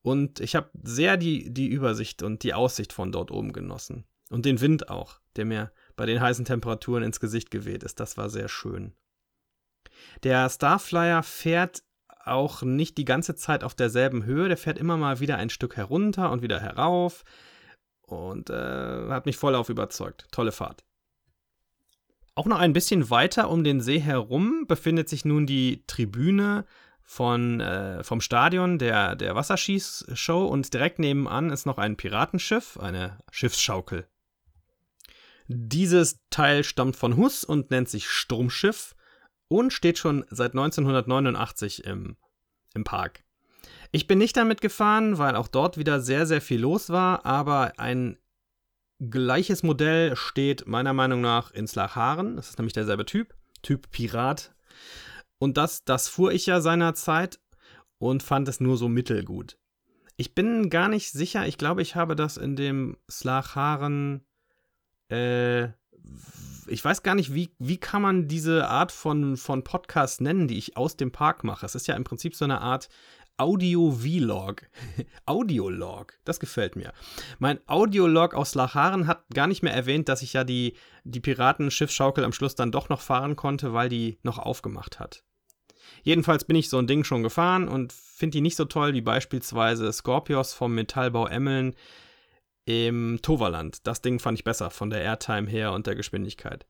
Und ich habe sehr die, die Übersicht und die Aussicht von dort oben genossen. Und den Wind auch, der mir bei den heißen Temperaturen ins Gesicht geweht ist. Das war sehr schön. Der Starflyer fährt auch nicht die ganze Zeit auf derselben Höhe. Der fährt immer mal wieder ein Stück herunter und wieder herauf. Und äh, hat mich voll auf überzeugt. Tolle Fahrt. Auch noch ein bisschen weiter um den See herum befindet sich nun die Tribüne von, äh, vom Stadion der, der Wasserschießshow und direkt nebenan ist noch ein Piratenschiff, eine Schiffsschaukel. Dieses Teil stammt von Huss und nennt sich Sturmschiff und steht schon seit 1989 im, im Park. Ich bin nicht damit gefahren, weil auch dort wieder sehr, sehr viel los war, aber ein gleiches Modell steht meiner Meinung nach in Slacharen. Das ist nämlich derselbe Typ, Typ Pirat. Und das, das fuhr ich ja seinerzeit und fand es nur so mittelgut. Ich bin gar nicht sicher, ich glaube, ich habe das in dem Slacharen äh, ich weiß gar nicht, wie, wie kann man diese Art von, von Podcast nennen, die ich aus dem Park mache. Es ist ja im Prinzip so eine Art Audio-Vlog. *laughs* Audiolog, das gefällt mir. Mein Audiolog aus Lacharen hat gar nicht mehr erwähnt, dass ich ja die, die Piratenschiffschaukel am Schluss dann doch noch fahren konnte, weil die noch aufgemacht hat. Jedenfalls bin ich so ein Ding schon gefahren und finde die nicht so toll wie beispielsweise Scorpios vom Metallbau Emmeln, im Toverland. Das Ding fand ich besser von der Airtime her und der Geschwindigkeit.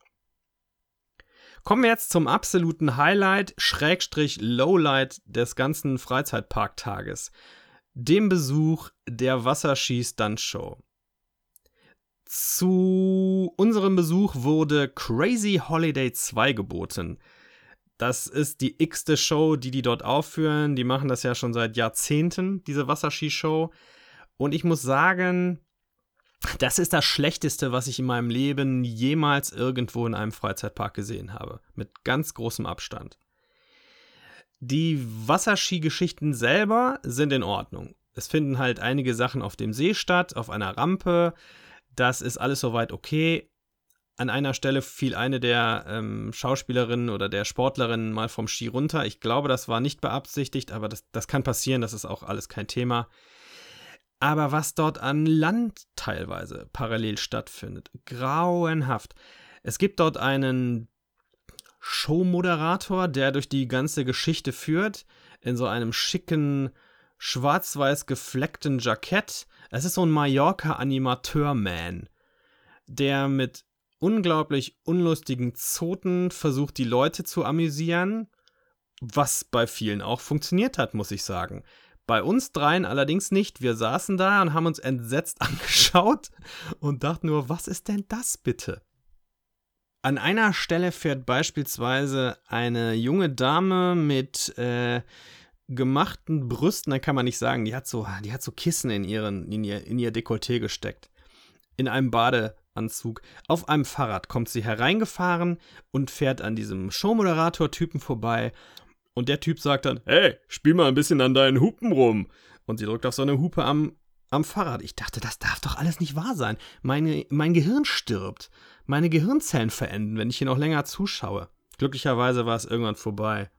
Kommen wir jetzt zum absoluten Highlight, Schrägstrich Lowlight des ganzen Freizeitparktages. Dem Besuch der Wasserski-Stunt-Show. Zu unserem Besuch wurde Crazy Holiday 2 geboten. Das ist die x-te Show, die die dort aufführen. Die machen das ja schon seit Jahrzehnten, diese Wasserski-Show. Und ich muss sagen, das ist das Schlechteste, was ich in meinem Leben jemals irgendwo in einem Freizeitpark gesehen habe. Mit ganz großem Abstand. Die Wasserskigeschichten selber sind in Ordnung. Es finden halt einige Sachen auf dem See statt, auf einer Rampe. Das ist alles soweit okay. An einer Stelle fiel eine der ähm, Schauspielerinnen oder der Sportlerinnen mal vom Ski runter. Ich glaube, das war nicht beabsichtigt, aber das, das kann passieren. Das ist auch alles kein Thema. Aber was dort an Land teilweise parallel stattfindet, grauenhaft. Es gibt dort einen Showmoderator, der durch die ganze Geschichte führt, in so einem schicken, schwarz-weiß gefleckten Jackett. Es ist so ein Mallorca-Animateur-Man, der mit unglaublich unlustigen Zoten versucht, die Leute zu amüsieren, was bei vielen auch funktioniert hat, muss ich sagen. Bei uns dreien allerdings nicht. Wir saßen da und haben uns entsetzt *laughs* angeschaut und dachten nur, was ist denn das bitte? An einer Stelle fährt beispielsweise eine junge Dame mit äh, gemachten Brüsten, da kann man nicht sagen, die hat so, die hat so Kissen in, ihren, in, ihr, in ihr Dekolleté gesteckt. In einem Badeanzug. Auf einem Fahrrad kommt sie hereingefahren und fährt an diesem Showmoderator-Typen vorbei und der Typ sagt dann, hey, spiel mal ein bisschen an deinen Hupen rum. Und sie drückt auf so eine Hupe am, am Fahrrad. Ich dachte, das darf doch alles nicht wahr sein. Meine, mein Gehirn stirbt. Meine Gehirnzellen verenden, wenn ich hier noch länger zuschaue. Glücklicherweise war es irgendwann vorbei.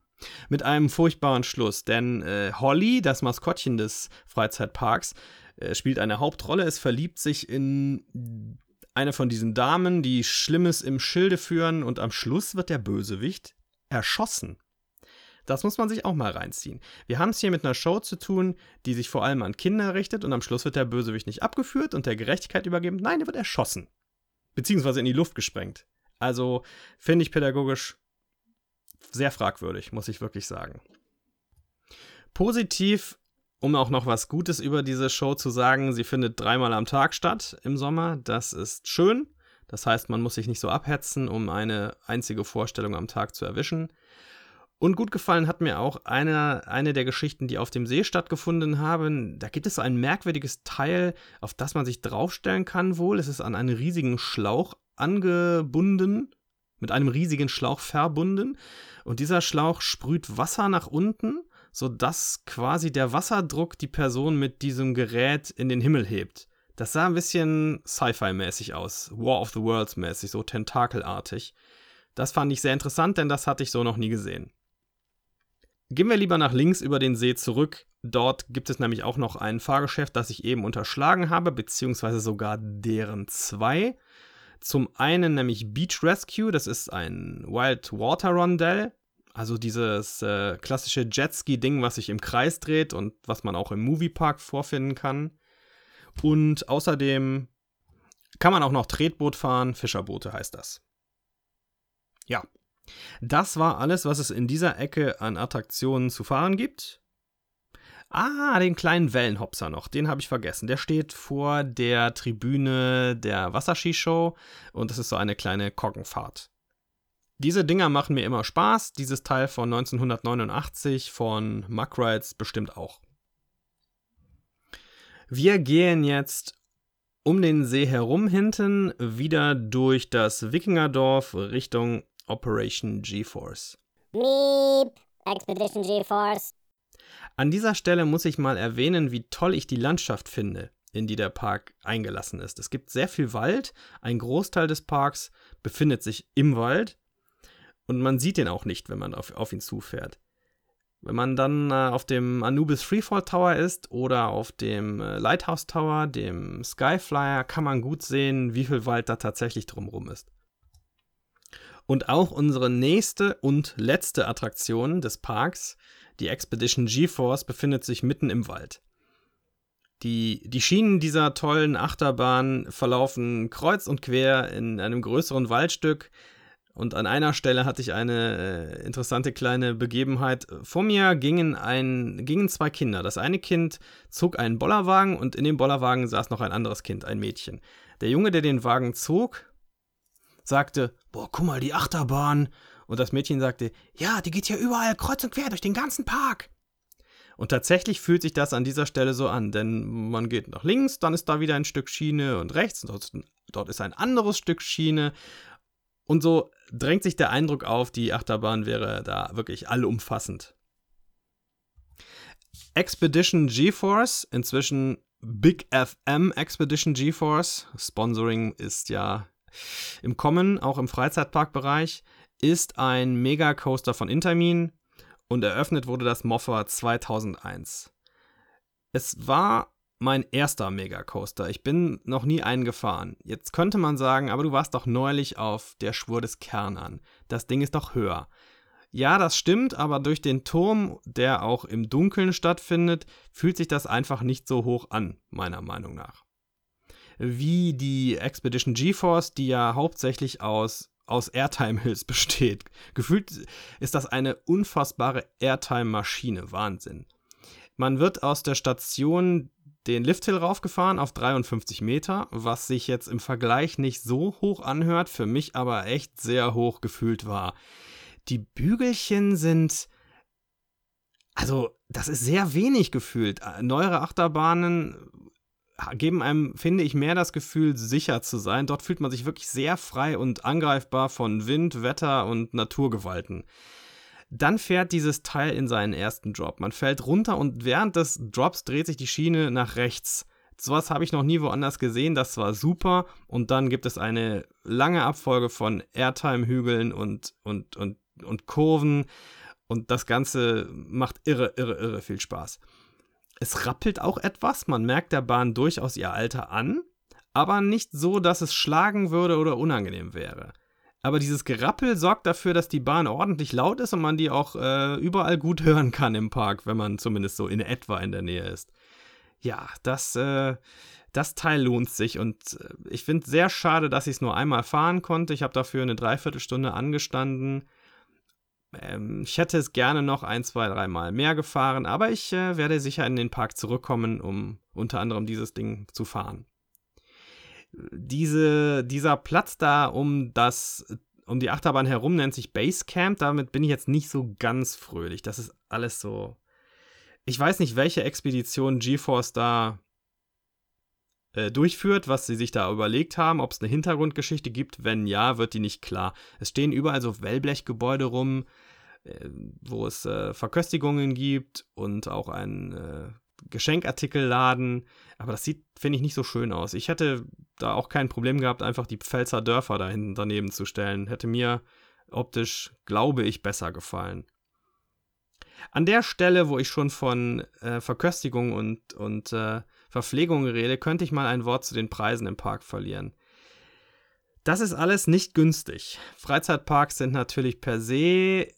Mit einem furchtbaren Schluss, denn äh, Holly, das Maskottchen des Freizeitparks, äh, spielt eine Hauptrolle. Es verliebt sich in eine von diesen Damen, die Schlimmes im Schilde führen und am Schluss wird der Bösewicht erschossen. Das muss man sich auch mal reinziehen. Wir haben es hier mit einer Show zu tun, die sich vor allem an Kinder richtet und am Schluss wird der Bösewicht nicht abgeführt und der Gerechtigkeit übergeben. Nein, er wird erschossen. Beziehungsweise in die Luft gesprengt. Also finde ich pädagogisch sehr fragwürdig, muss ich wirklich sagen. Positiv, um auch noch was Gutes über diese Show zu sagen, sie findet dreimal am Tag statt im Sommer. Das ist schön. Das heißt, man muss sich nicht so abhetzen, um eine einzige Vorstellung am Tag zu erwischen. Und gut gefallen hat mir auch eine, eine der Geschichten, die auf dem See stattgefunden haben. Da gibt es ein merkwürdiges Teil, auf das man sich draufstellen kann wohl. Es ist an einen riesigen Schlauch angebunden, mit einem riesigen Schlauch verbunden. Und dieser Schlauch sprüht Wasser nach unten, sodass quasi der Wasserdruck die Person mit diesem Gerät in den Himmel hebt. Das sah ein bisschen Sci-Fi-mäßig aus, War of the Worlds mäßig, so tentakelartig. Das fand ich sehr interessant, denn das hatte ich so noch nie gesehen. Gehen wir lieber nach links über den See zurück. Dort gibt es nämlich auch noch ein Fahrgeschäft, das ich eben unterschlagen habe, beziehungsweise sogar deren zwei. Zum einen nämlich Beach Rescue, das ist ein Wild Water Rondell, also dieses äh, klassische Jetski-Ding, was sich im Kreis dreht und was man auch im Moviepark vorfinden kann. Und außerdem kann man auch noch Tretboot fahren, Fischerboote heißt das. Ja, das war alles, was es in dieser Ecke an Attraktionen zu fahren gibt. Ah, den kleinen Wellenhopser noch, den habe ich vergessen. Der steht vor der Tribüne der Wasserskishow und das ist so eine kleine Koggenfahrt. Diese Dinger machen mir immer Spaß. Dieses Teil von 1989 von Muck Rides bestimmt auch. Wir gehen jetzt um den See herum hinten wieder durch das Wikingerdorf Richtung Operation GeForce. Meep, Expedition GeForce. An dieser Stelle muss ich mal erwähnen, wie toll ich die Landschaft finde, in die der Park eingelassen ist. Es gibt sehr viel Wald, ein Großteil des Parks befindet sich im Wald und man sieht den auch nicht, wenn man auf, auf ihn zufährt. Wenn man dann äh, auf dem Anubis Freefall Tower ist oder auf dem äh, Lighthouse Tower, dem Skyflyer, kann man gut sehen, wie viel Wald da tatsächlich drumherum ist. Und auch unsere nächste und letzte Attraktion des Parks, die Expedition GeForce, befindet sich mitten im Wald. Die, die Schienen dieser tollen Achterbahn verlaufen kreuz und quer in einem größeren Waldstück, und an einer Stelle hatte ich eine äh, interessante kleine Begebenheit. Vor mir gingen, ein, gingen zwei Kinder. Das eine Kind zog einen Bollerwagen und in dem Bollerwagen saß noch ein anderes Kind, ein Mädchen. Der Junge, der den Wagen zog, sagte, boah, guck mal, die Achterbahn. Und das Mädchen sagte, ja, die geht ja überall kreuz und quer durch den ganzen Park. Und tatsächlich fühlt sich das an dieser Stelle so an, denn man geht nach links, dann ist da wieder ein Stück Schiene und rechts, dort, dort ist ein anderes Stück Schiene und so drängt sich der Eindruck auf, die Achterbahn wäre da wirklich allumfassend. Expedition GeForce, inzwischen Big FM Expedition GeForce, Sponsoring ist ja im Kommen, auch im Freizeitparkbereich, ist ein Megacoaster von Intermin und eröffnet wurde das Moffa 2001. Es war mein erster Megacoaster. Ich bin noch nie einen gefahren. Jetzt könnte man sagen, aber du warst doch neulich auf der Schwur des Kernern. Das Ding ist doch höher. Ja, das stimmt, aber durch den Turm, der auch im Dunkeln stattfindet, fühlt sich das einfach nicht so hoch an, meiner Meinung nach. Wie die Expedition GeForce, die ja hauptsächlich aus, aus Airtime-Hills *laughs* besteht. Gefühlt ist das eine unfassbare Airtime-Maschine. Wahnsinn. Man wird aus der Station den Lifthill raufgefahren auf 53 Meter, was sich jetzt im Vergleich nicht so hoch anhört, für mich aber echt sehr hoch gefühlt war. Die Bügelchen sind. Also, das ist sehr wenig gefühlt. Neuere Achterbahnen geben einem, finde ich, mehr das Gefühl, sicher zu sein. Dort fühlt man sich wirklich sehr frei und angreifbar von Wind, Wetter und Naturgewalten. Dann fährt dieses Teil in seinen ersten Drop. Man fällt runter und während des Drops dreht sich die Schiene nach rechts. Sowas habe ich noch nie woanders gesehen, das war super. Und dann gibt es eine lange Abfolge von Airtime-Hügeln und, und, und, und Kurven. Und das Ganze macht irre, irre, irre viel Spaß. Es rappelt auch etwas, man merkt der Bahn durchaus ihr Alter an, aber nicht so, dass es schlagen würde oder unangenehm wäre. Aber dieses Gerappel sorgt dafür, dass die Bahn ordentlich laut ist und man die auch äh, überall gut hören kann im Park, wenn man zumindest so in etwa in der Nähe ist. Ja, das, äh, das Teil lohnt sich und äh, ich finde es sehr schade, dass ich es nur einmal fahren konnte. Ich habe dafür eine Dreiviertelstunde angestanden. Ähm, ich hätte es gerne noch ein, zwei, dreimal mehr gefahren, aber ich äh, werde sicher in den Park zurückkommen, um unter anderem dieses Ding zu fahren diese, dieser Platz da um das, um die Achterbahn herum nennt sich Basecamp. Damit bin ich jetzt nicht so ganz fröhlich. Das ist alles so. Ich weiß nicht, welche Expedition GeForce da durchführt, was sie sich da überlegt haben, ob es eine Hintergrundgeschichte gibt. Wenn ja, wird die nicht klar. Es stehen überall so Wellblechgebäude rum, äh, wo es äh, Verköstigungen gibt und auch ein äh, Geschenkartikelladen. Aber das sieht, finde ich, nicht so schön aus. Ich hätte da auch kein Problem gehabt, einfach die Pfälzer Dörfer da hinten daneben zu stellen. Hätte mir optisch, glaube ich, besser gefallen. An der Stelle, wo ich schon von äh, Verköstigung und, und äh, Verpflegung rede, könnte ich mal ein Wort zu den Preisen im Park verlieren. Das ist alles nicht günstig. Freizeitparks sind natürlich per se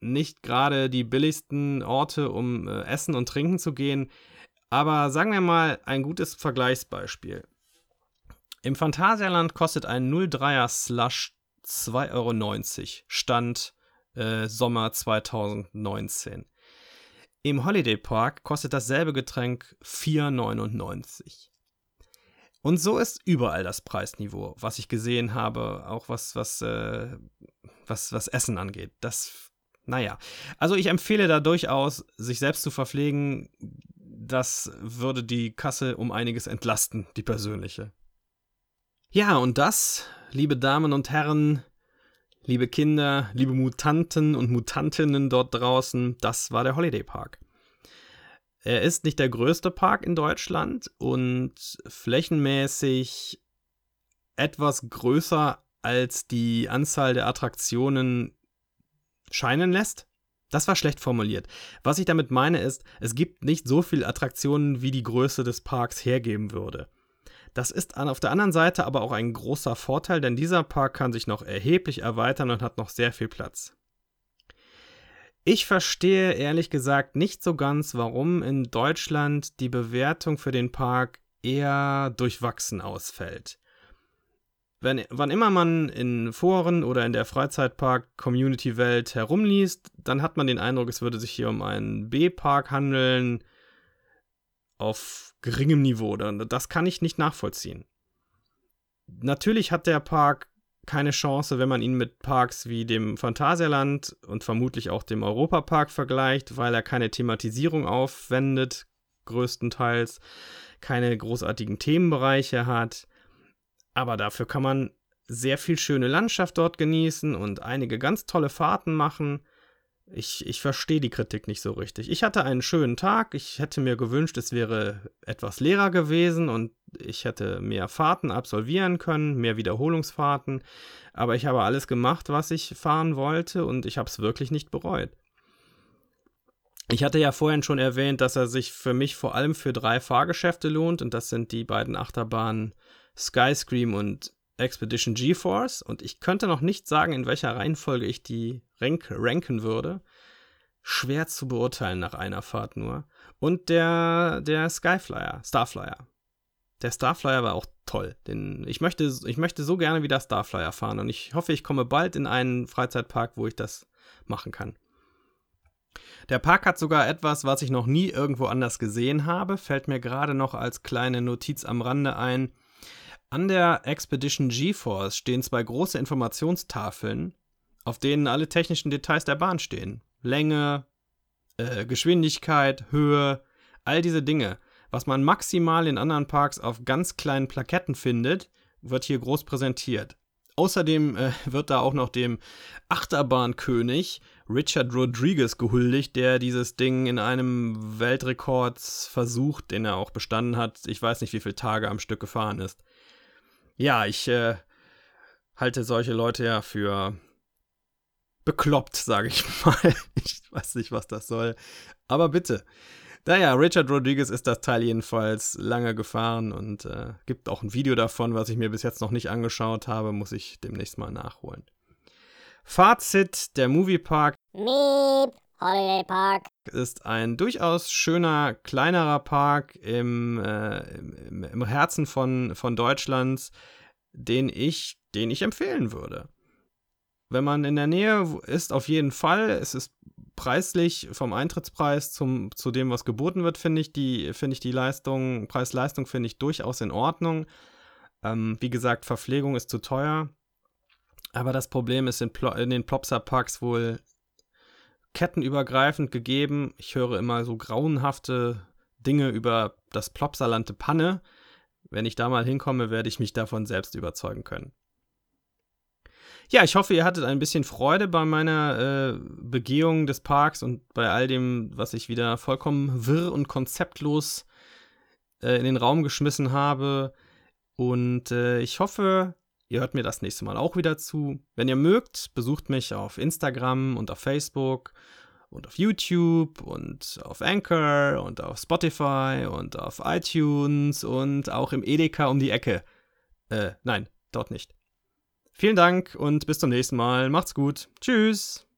nicht gerade die billigsten Orte, um äh, essen und trinken zu gehen. Aber sagen wir mal ein gutes Vergleichsbeispiel. Im Phantasialand kostet ein 03er Slush 2,90 Euro. Stand äh, Sommer 2019. Im Holiday Park kostet dasselbe Getränk 4,99. Und so ist überall das Preisniveau, was ich gesehen habe, auch was, was, äh, was, was Essen angeht. Das, naja. Also ich empfehle da durchaus, sich selbst zu verpflegen. Das würde die Kasse um einiges entlasten, die persönliche. Ja, und das, liebe Damen und Herren, liebe Kinder, liebe Mutanten und Mutantinnen dort draußen, das war der Holiday Park. Er ist nicht der größte Park in Deutschland und flächenmäßig etwas größer als die Anzahl der Attraktionen scheinen lässt. Das war schlecht formuliert. Was ich damit meine ist, es gibt nicht so viele Attraktionen, wie die Größe des Parks hergeben würde. Das ist auf der anderen Seite aber auch ein großer Vorteil, denn dieser Park kann sich noch erheblich erweitern und hat noch sehr viel Platz. Ich verstehe ehrlich gesagt nicht so ganz, warum in Deutschland die Bewertung für den Park eher durchwachsen ausfällt. Wenn, wann immer man in Foren oder in der Freizeitpark-Community-Welt herumliest, dann hat man den Eindruck, es würde sich hier um einen B-Park handeln auf geringem Niveau. Das kann ich nicht nachvollziehen. Natürlich hat der Park keine Chance, wenn man ihn mit Parks wie dem Phantasialand und vermutlich auch dem Europapark vergleicht, weil er keine Thematisierung aufwendet, größtenteils, keine großartigen Themenbereiche hat. Aber dafür kann man sehr viel schöne Landschaft dort genießen und einige ganz tolle Fahrten machen. Ich, ich verstehe die Kritik nicht so richtig. Ich hatte einen schönen Tag. Ich hätte mir gewünscht, es wäre etwas leerer gewesen und ich hätte mehr Fahrten absolvieren können, mehr Wiederholungsfahrten. Aber ich habe alles gemacht, was ich fahren wollte und ich habe es wirklich nicht bereut. Ich hatte ja vorhin schon erwähnt, dass er sich für mich vor allem für drei Fahrgeschäfte lohnt und das sind die beiden Achterbahnen Skyscream und Expedition GeForce und ich könnte noch nicht sagen, in welcher Reihenfolge ich die rank ranken würde. Schwer zu beurteilen nach einer Fahrt nur. Und der, der Skyflyer, Starflyer. Der Starflyer war auch toll. Den, ich, möchte, ich möchte so gerne wieder Starflyer fahren und ich hoffe, ich komme bald in einen Freizeitpark, wo ich das machen kann. Der Park hat sogar etwas, was ich noch nie irgendwo anders gesehen habe, fällt mir gerade noch als kleine Notiz am Rande ein. An der Expedition GeForce stehen zwei große Informationstafeln, auf denen alle technischen Details der Bahn stehen. Länge, äh, Geschwindigkeit, Höhe, all diese Dinge. Was man maximal in anderen Parks auf ganz kleinen Plaketten findet, wird hier groß präsentiert. Außerdem äh, wird da auch noch dem Achterbahnkönig Richard Rodriguez gehuldigt, der dieses Ding in einem Weltrekordsversuch, den er auch bestanden hat, ich weiß nicht, wie viele Tage am Stück gefahren ist. Ja, ich äh, halte solche Leute ja für bekloppt, sage ich *laughs* mal. Ich weiß nicht, was das soll. Aber bitte. Naja, Richard Rodriguez ist das Teil jedenfalls lange gefahren und äh, gibt auch ein Video davon, was ich mir bis jetzt noch nicht angeschaut habe, muss ich demnächst mal nachholen. Fazit: Der Moviepark Meep, Holiday Park ist ein durchaus schöner, kleinerer Park im, äh, im, im, Herzen von, von Deutschlands, den ich, den ich empfehlen würde. Wenn man in der Nähe ist, auf jeden Fall. Es ist preislich vom Eintrittspreis zum, zu dem, was geboten wird, finde ich die, ich die Leistung, Preis-Leistung finde ich durchaus in Ordnung. Ähm, wie gesagt, Verpflegung ist zu teuer. Aber das Problem ist in, Plo in den Plopsa-Parks wohl kettenübergreifend gegeben. Ich höre immer so grauenhafte Dinge über das Plopsaland Panne. Wenn ich da mal hinkomme, werde ich mich davon selbst überzeugen können. Ja, ich hoffe, ihr hattet ein bisschen Freude bei meiner äh, Begehung des Parks und bei all dem, was ich wieder vollkommen wirr und konzeptlos äh, in den Raum geschmissen habe. Und äh, ich hoffe, ihr hört mir das nächste Mal auch wieder zu. Wenn ihr mögt, besucht mich auf Instagram und auf Facebook und auf YouTube und auf Anchor und auf Spotify und auf iTunes und auch im Edeka um die Ecke. Äh, nein, dort nicht. Vielen Dank und bis zum nächsten Mal. Macht's gut. Tschüss.